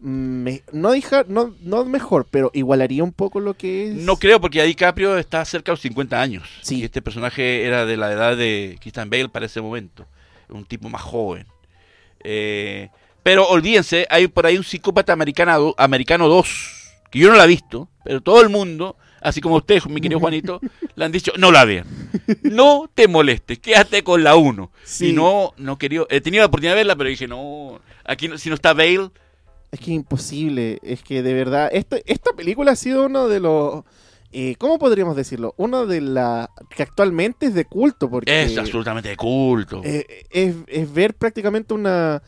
no, no, no mejor, pero igualaría un poco lo que es. No creo, porque a DiCaprio está cerca de los 50 años. Sí. Y este personaje era de la edad de Christian Bale para ese momento. Un tipo más joven. Eh, pero olvídense, hay por ahí un psicópata americano, americano 2, que yo no la he visto, pero todo el mundo así como usted, mi querido Juanito, le han dicho, no la vean. No te molestes, quédate con la 1. Y no, no quería, he tenido la oportunidad de verla, pero dije, no, aquí si no está Bale. Es que imposible, es que de verdad, esta, esta película ha sido uno de los... Eh, ¿Cómo podríamos decirlo? Uno de la que actualmente es de culto. Porque, es absolutamente de culto. Eh, es, es, ver prácticamente una...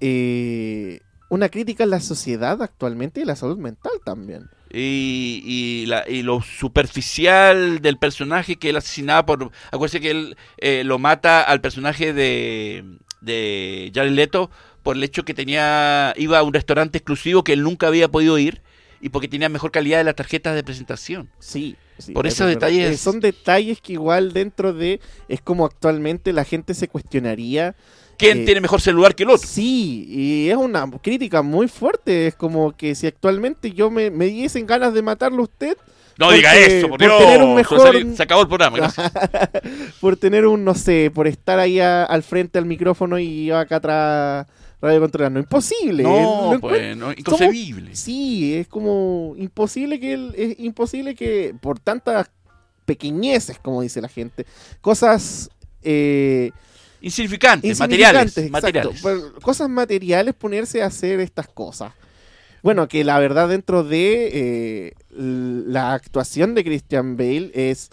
Eh, una crítica a la sociedad actualmente y la salud mental también y, y, la, y, lo superficial del personaje que él asesinaba por... Acuérdense que él eh, lo mata al personaje de, de Jared Leto por el hecho que tenía iba a un restaurante exclusivo que él nunca había podido ir y porque tenía mejor calidad de las tarjetas de presentación. Sí. por esos detalles... Son detalles que igual dentro de... Es como actualmente la gente se cuestionaría quién tiene mejor celular que el otro. Sí, y es una crítica muy fuerte. Es como que si actualmente yo me, me diesen ganas de matarlo a usted. No diga eso, por, tener un mejor... Se acabó el programa, [laughs] por tener un, no sé, por estar ahí al frente al micrófono y yo acá atrás radio controlando. Imposible. No, pues, inconcebible. sí, es como imposible que es imposible que por tantas pequeñeces, como dice la gente, cosas eh, Insignificantes, materiales. materiales. Cosas materiales, ponerse a hacer estas cosas. Bueno, que la verdad dentro de eh, la actuación de Christian Bale es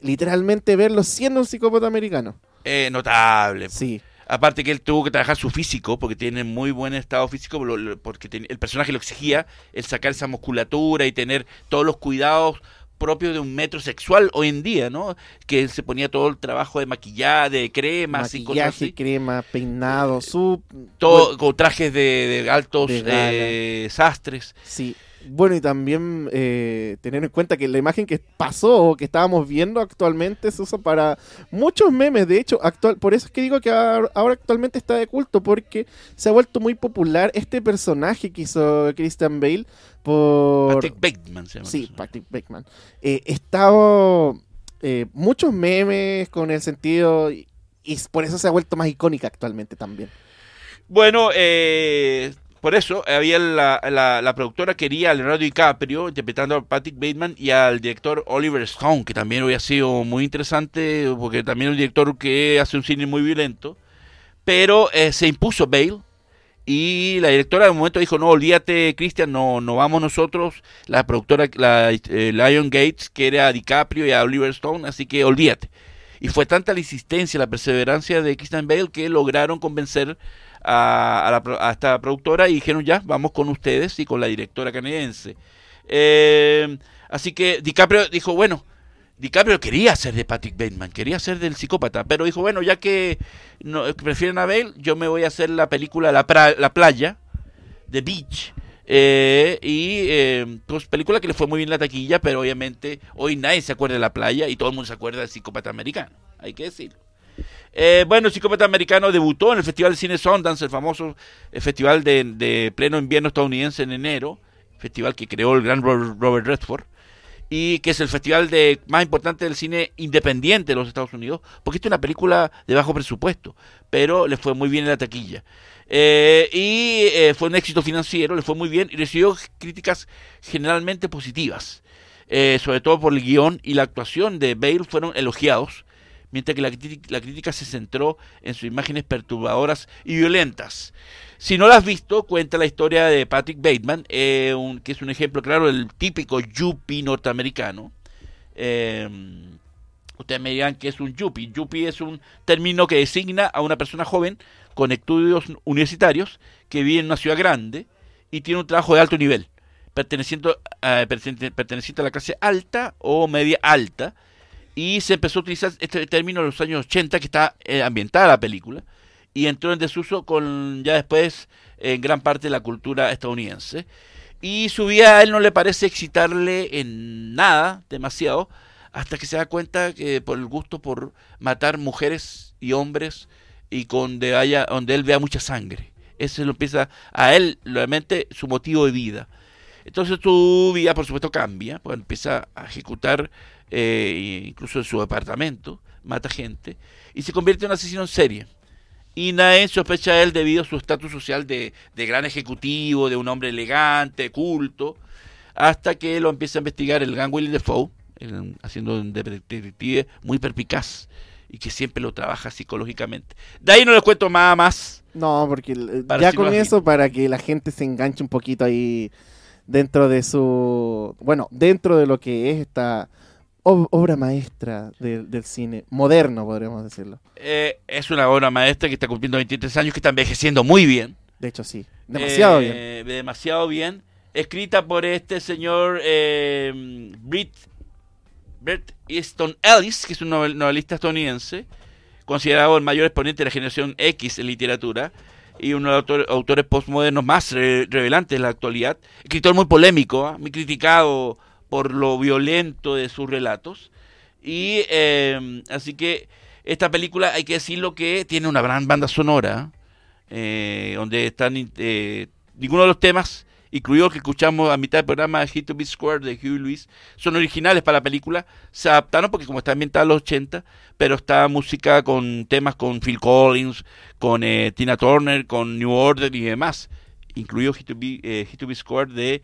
literalmente verlo siendo un psicópata americano. Eh, notable. Sí. Aparte que él tuvo que trabajar su físico, porque tiene muy buen estado físico, porque el personaje lo exigía, el sacar esa musculatura y tener todos los cuidados propio de un metrosexual hoy en día, ¿no? Que se ponía todo el trabajo de maquillaje, de cremas y cosas Maquillaje, así. crema, peinado, su... Todo con trajes de, de altos De eh, sastres. Sí. Bueno, y también eh, tener en cuenta que la imagen que pasó o que estábamos viendo actualmente se usa para muchos memes. De hecho, actual, por eso es que digo que ahora actualmente está de culto, porque se ha vuelto muy popular este personaje que hizo Christian Bale por... Patrick Bateman se llama. Sí. Patrick Bateman. Eh, estaba eh, muchos memes con el sentido y, y por eso se ha vuelto más icónica actualmente también. Bueno, eh, por eso había la, la, productora quería a Leonardo DiCaprio interpretando a Patrick Bateman y al director Oliver Stone, que también hubiera sido muy interesante, porque también es un director que hace un cine muy violento. Pero eh, se impuso Bale y la directora de momento dijo, no, olvídate, Christian, no, no vamos nosotros. La productora, la eh, Lion Gates, quiere a DiCaprio y a Oliver Stone, así que olvídate. Y fue tanta la insistencia, la perseverancia de Christian Bale que lograron convencer a, la esta productora y dijeron ya, vamos con ustedes y con la directora canadiense. Eh, así que DiCaprio dijo, bueno, DiCaprio quería ser de Patrick Bateman, quería ser del psicópata, pero dijo, bueno, ya que prefieren a Bale, yo me voy a hacer la película La, la Playa, The Beach. eh, y eh, pues película que le fue muy bien la taquilla, pero obviamente hoy nadie se acuerda de la playa y todo el mundo se acuerda del psicópata americano, hay que decirlo. Eh, bueno, el psicópata americano debutó en el Festival de Cine Sundance, el famoso eh, festival de, pleno invierno estadounidense en enero, festival que creó el gran Robert, Robert Redford, y que es el festival de, más importante del cine independiente de los Estados Unidos, porque esta es una película de bajo presupuesto, pero le fue muy bien en la taquilla. Eh, y eh, fue un éxito financiero, le fue muy bien y recibió críticas generalmente positivas, Eh, sobre todo por el guion y la actuación de Bale fueron elogiados mientras que la, crítica- la crítica se centró en sus imágenes perturbadoras y violentas. Si no la has visto, cuenta la historia de Patrick Bateman, eh, que es un ejemplo claro del típico yuppie norteamericano. Eh, ustedes me dirán que es un yuppie. Yuppie es un término que designa a una persona joven con estudios universitarios que vive en una ciudad grande y tiene un trabajo de alto nivel, perteneciendo, a- perteneciente perteneciente a la clase alta o media alta, y se empezó a utilizar este término en los años 80 que está eh, ambientada la película y entró en desuso con ya después en gran parte de la cultura estadounidense. Y su vida a él no le parece excitarle en nada demasiado hasta que se da cuenta que por el gusto por matar mujeres y hombres y con de haya, donde él vea mucha sangre. Ese lo empieza a él realmente su motivo de vida. Entonces su vida, por supuesto, cambia, pues empieza a ejecutar eh, incluso en su departamento, mata gente y se convierte en un asesino en serie. Y nadie sospecha de él debido a su estatus social de, de gran ejecutivo, de un hombre elegante, culto, hasta que lo empieza a investigar el gran William Defoe, el- haciendo un detective muy perpicaz y que siempre lo trabaja psicológicamente. De ahí no les cuento nada más. No, porque eh, ya con eso, para que la gente se enganche un poquito ahí dentro de su. Bueno, dentro de lo que es esta ob- obra maestra del- del cine moderno, podríamos decirlo. Eh, es una obra maestra que está cumpliendo 23 años, que está envejeciendo muy bien. De hecho, sí. Demasiado bien. Eh, Demasiado bien. Escrita por este señor eh, Britt, Bret Easton Ellis, que es un novel- novelista estadounidense, considerado el mayor exponente de la generación X en literatura y uno de los autor- autores postmodernos más re- revelantes de la actualidad. Escritor muy polémico, ¿ah? muy criticado por lo violento de sus relatos. Y eh, así que esta película, hay que decirlo que tiene una gran banda sonora, eh, donde están eh, ninguno de los temas, incluido el que escuchamos a mitad del programa Hit to Be Square de Huey Lewis, son originales para la película, se adaptaron porque como está ambientada en los 80, pero está música con temas con Phil Collins, con eh, Tina Turner, con New Order y demás, incluido Hit to Be, eh, Hit to Be Square de,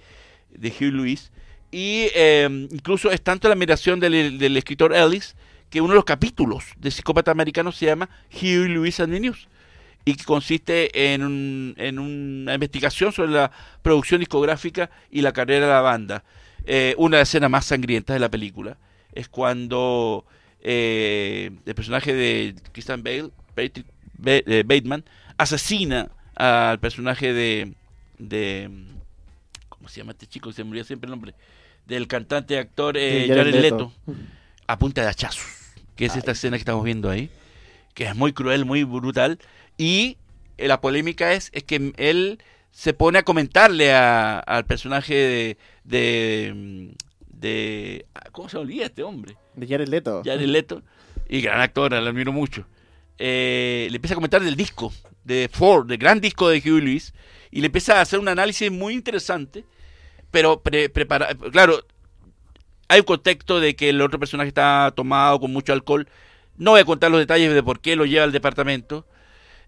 de Huey Lewis. Y eh, incluso es tanto la admiración del, escritor Ellis que uno de los capítulos de Psicópata Americano se llama Huey Lewis and the News y que consiste en, un- en una investigación sobre la producción discográfica y la carrera de la banda. Eh, una de las escenas más sangrientas de la película es cuando eh, el personaje de Christian Bale, Patrick eh, Bateman, asesina al personaje de, de ¿cómo se llama este chico? Se me siempre el nombre del cantante y actor eh, Jared Jared Leto. Leto a punta de hachazos, que es esta escena que estamos viendo ahí, que es muy cruel, muy brutal, y eh, la polémica es, es que él se pone a comentarle a- al personaje de, de, de- ¿Cómo se olvida este hombre? De Jared Leto. Jared Leto, y gran actor, lo admiro mucho. Eh, le empieza a comentar del disco de Ford, del gran disco de Huey Lewis, y le empieza a hacer un análisis muy interesante, pero pre- prepara, claro, hay un contexto de que el otro personaje está tomado con mucho alcohol. No voy a contar los detalles de por qué lo lleva al departamento.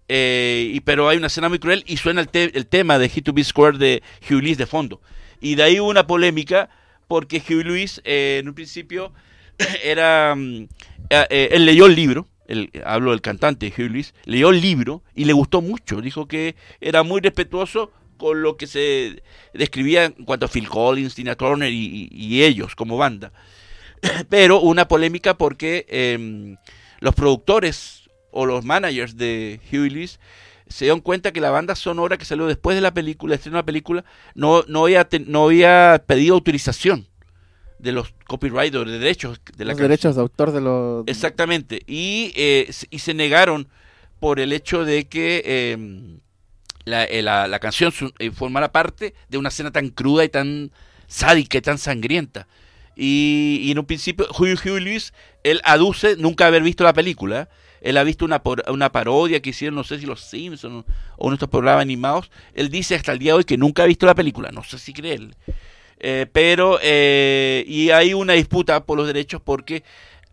eh, y, pero hay una escena muy cruel y suena el, te- el tema de Hit to Be Square de Hugh Lewis de fondo. Y de ahí hubo una polémica porque Hugh Lewis eh, en un principio [coughs] era... mm, eh, eh, él leyó el libro, el- hablo del cantante Hugh leyó el libro y le gustó mucho. Dijo que era muy respetuoso con lo que se describía en cuanto a Phil Collins, Tina Turner y, y- ellos como banda. [clears throat] Pero una polémica porque em, los productores o los managers de Huey Lewis se dieron cuenta que la banda sonora que salió después de la película, estreno de la película, no, no, había, no había pedido autorización de los copyright o de derechos de la Los canción. derechos de autor de los... Exactamente. Y, eh, y se negaron por el hecho de que eh, la, eh, la- la canción su- eh, parte de una escena tan cruda y tan sádica y tan sangrienta. Y, y en un principio, Huey, Huey él aduce nunca haber visto la película. Él ha visto una, una parodia que hicieron, no sé si los Simpsons o nuestros programas animados. Él dice hasta el día de hoy que nunca ha visto la película. No sé si creerle. Eh, pero, eh, y hay una disputa por los derechos porque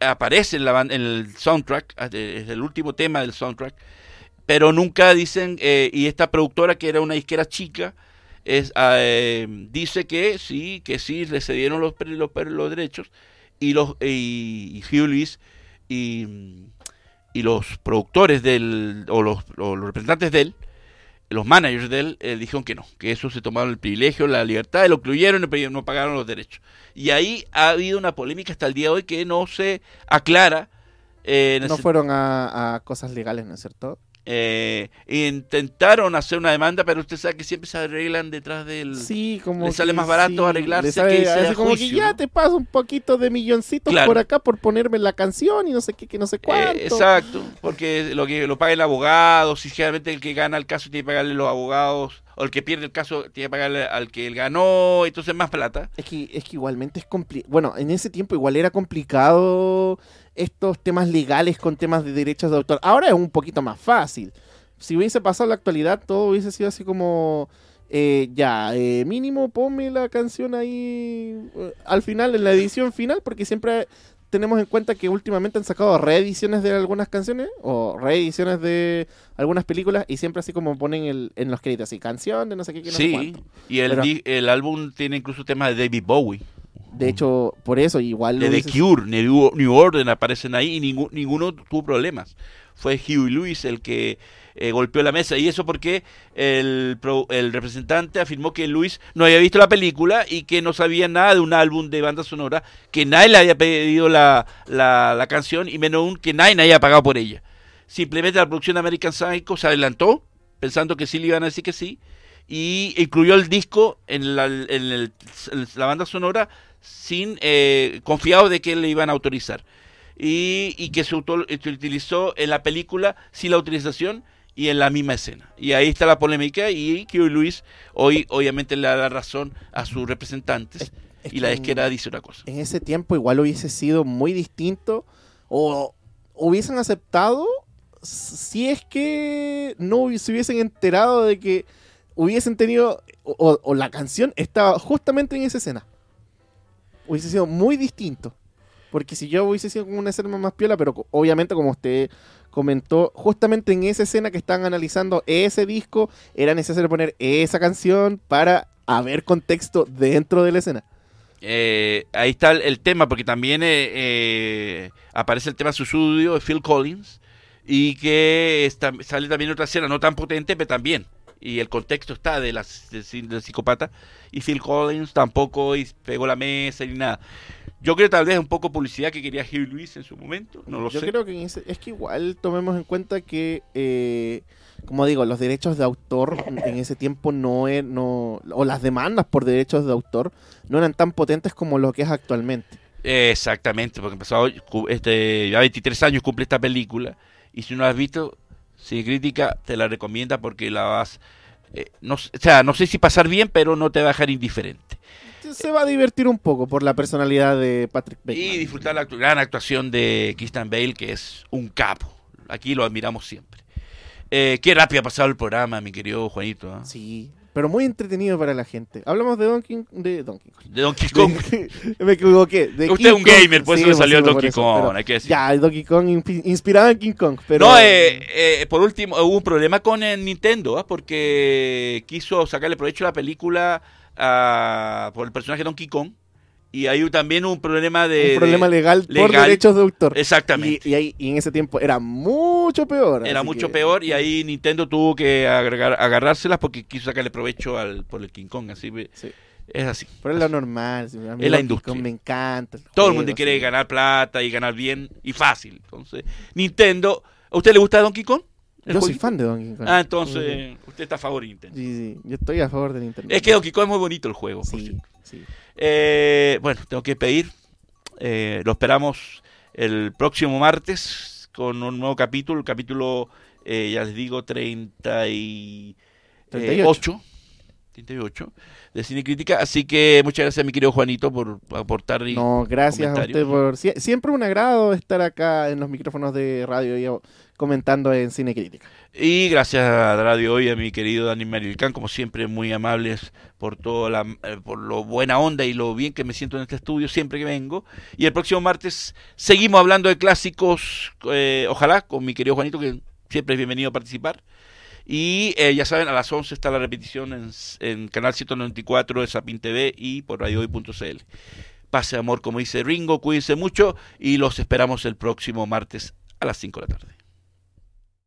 aparece en, la, en el soundtrack, eh, es el último tema del soundtrack, pero nunca dicen, eh, y esta productora que era una disquera chica, es, ah, eh, dice que sí, que sí, le cedieron los, los, los derechos, y los y, y y, y los productores del, o los, o los representantes de él, los managers de él eh, dijeron que no, que eso se tomaron el privilegio, la libertad, lo incluyeron y no- pagaron los derechos. Y ahí ha habido una polémica hasta el día de hoy que no se aclara. eh, No fueron a, a cosas legales, ¿no es cierto? Eh, intentaron hacer una demanda, pero usted sabe que siempre se arreglan detrás del... Sí, como le sale más barato sí, arreglarse le sale que a como juicio, que ya ¿no? te paso un poquito de milloncitos Claro. por acá por ponerme la canción y no sé qué, que no sé cuánto. Eh, exacto, porque lo que lo paga el abogado, si generalmente el que gana el caso tiene que pagarle los abogados, o el que pierde el caso tiene que pagarle al que él ganó, entonces más plata. Es que, es que igualmente es complicado. Bueno, en ese tiempo igual era complicado estos temas legales con temas de derechos de autor. Ahora es un poquito más fácil. Si hubiese pasado la actualidad, todo hubiese sido así como. eh, ya, eh, mínimo ponme la canción ahí eh, al final, en la edición final, porque siempre tenemos en cuenta que últimamente han sacado reediciones de algunas canciones o reediciones de algunas películas y siempre así como ponen el, en los créditos así, canción de no sé qué, que no sé sí, cuánto. y el, Pero- el álbum tiene incluso temas de David Bowie, De hecho, por eso igual... de The hubiese- Cure, New, New Order aparecen ahí y ningún- ninguno tuvo problemas. Fue Huey Lewis el que eh, golpeó la mesa y eso porque el, el representante afirmó que Lewis no había visto la película y que no sabía nada de un álbum de banda sonora, que nadie le había pedido la, la, la canción y menos aún que nadie había pagado por ella. Simplemente la producción de American Psycho se adelantó pensando que sí le iban a decir que sí y incluyó el disco en la, en el- en la banda sonora sin eh, confiado de que le iban a autorizar y, y que se, auto- se utilizó en la película sin la autorización y en la misma escena. Y ahí está la polémica y que Luis hoy obviamente le da razón a sus representantes Es y la disquera dice una cosa. En ese tiempo igual hubiese sido muy distinto o hubiesen aceptado si es que no se hubiesen enterado de que hubiesen tenido o- o la canción estaba justamente en esa escena. Hubiese sido muy distinto. Porque si yo hubiese sido como una escena más piola, pero obviamente como usted comentó, justamente en esa escena que están analizando ese disco, era necesario poner esa canción para haber contexto dentro de la escena. Eh, ahí está el, tema, porque también eh, eh, aparece el tema su estudio de Phil Collins y que sale también otra escena, no tan potente, pero también y el contexto está de la, del, del psicópata. Y Phil Collins tampoco y pegó la mesa ni nada. Yo creo tal vez un poco publicidad que quería Hugh Lewis en su momento, no lo Yo sé. creo que es, que igual tomemos en cuenta que, eh, como digo, los derechos de autor en ese tiempo no eran, no, o las demandas por derechos de autor no eran tan potentes como lo que es actualmente. Exactamente, porque empezó este, ya 23 años cumple esta película y si no la has visto, si crítica te la recomienda porque la vas, eh, no, o sea, no sé si pasar bien, pero no te va a dejar indiferente. Se va a divertir un poco por la personalidad de Patrick Bateman. Y disfrutar la gran actuación de Christian Bale, que es un capo. Aquí lo admiramos siempre. Eh, qué rápido ha pasado el programa, mi querido Juanito. ¿ah? Sí, pero muy entretenido para la gente. Hablamos de Donkey, de Donkey Kong. De Donkey Kong. [laughs] me equivoqué. de Usted King es un Kong. gamer, por eso Sí, le salió Donkey eso, Kong, hay que decir. Ya, Donkey Kong inspi- inspirado en King Kong, pero... No, eh, eh, por último, hubo un problema con el Nintendo, ¿ah? porque quiso sacarle provecho a la película ah, por el personaje de Donkey Kong. Y hay también un problema de... un problema legal, por derechos de autor. Exactamente. Y, y ahí- y en ese tiempo era mucho peor. Era mucho que- peor y ahí Nintendo tuvo que agregar, agarrárselas porque quiso sacarle provecho al, por el King Kong. Así Sí. es así. Pero es lo normal. Es la industria. Kong Me encanta. Todo el mundo quiere ganar plata y ganar bien y fácil. Entonces, Nintendo, ¿a usted le gusta Donkey Kong? ¿El Yo soy fan de Donkey Kong. Ah, entonces usted está a favor de Nintendo. Sí, sí, yo estoy a favor de Nintendo. Es que Donkey Kong es muy bonito el juego. Sí, sí. Eh, bueno, tengo que pedir. eh, lo esperamos el próximo martes con un nuevo capítulo. El capítulo, eh, ya les digo, 38. 38. 38 de Cine Crítica. Así que muchas gracias, mi querido Juanito, por aportar. y- No, gracias a usted por... sie- siempre un agrado estar acá en los micrófonos de radio comentando en Cine Crítica. Y gracias a Radio Hoy, a mi querido Dani Marilcán, como siempre, muy amables por todo la, eh, por lo buena onda y lo bien que me siento en este estudio siempre que vengo. Y el próximo martes seguimos hablando de clásicos, eh, ojalá, con mi querido Juanito, que siempre es bienvenido a participar. Y eh, ya saben, a las 11 está la repetición en, en Canal 194 de Sapin TV y por radiohoy.cl. Pase amor, como dice Ringo, cuídense mucho y los esperamos el próximo martes a las 5 de la tarde.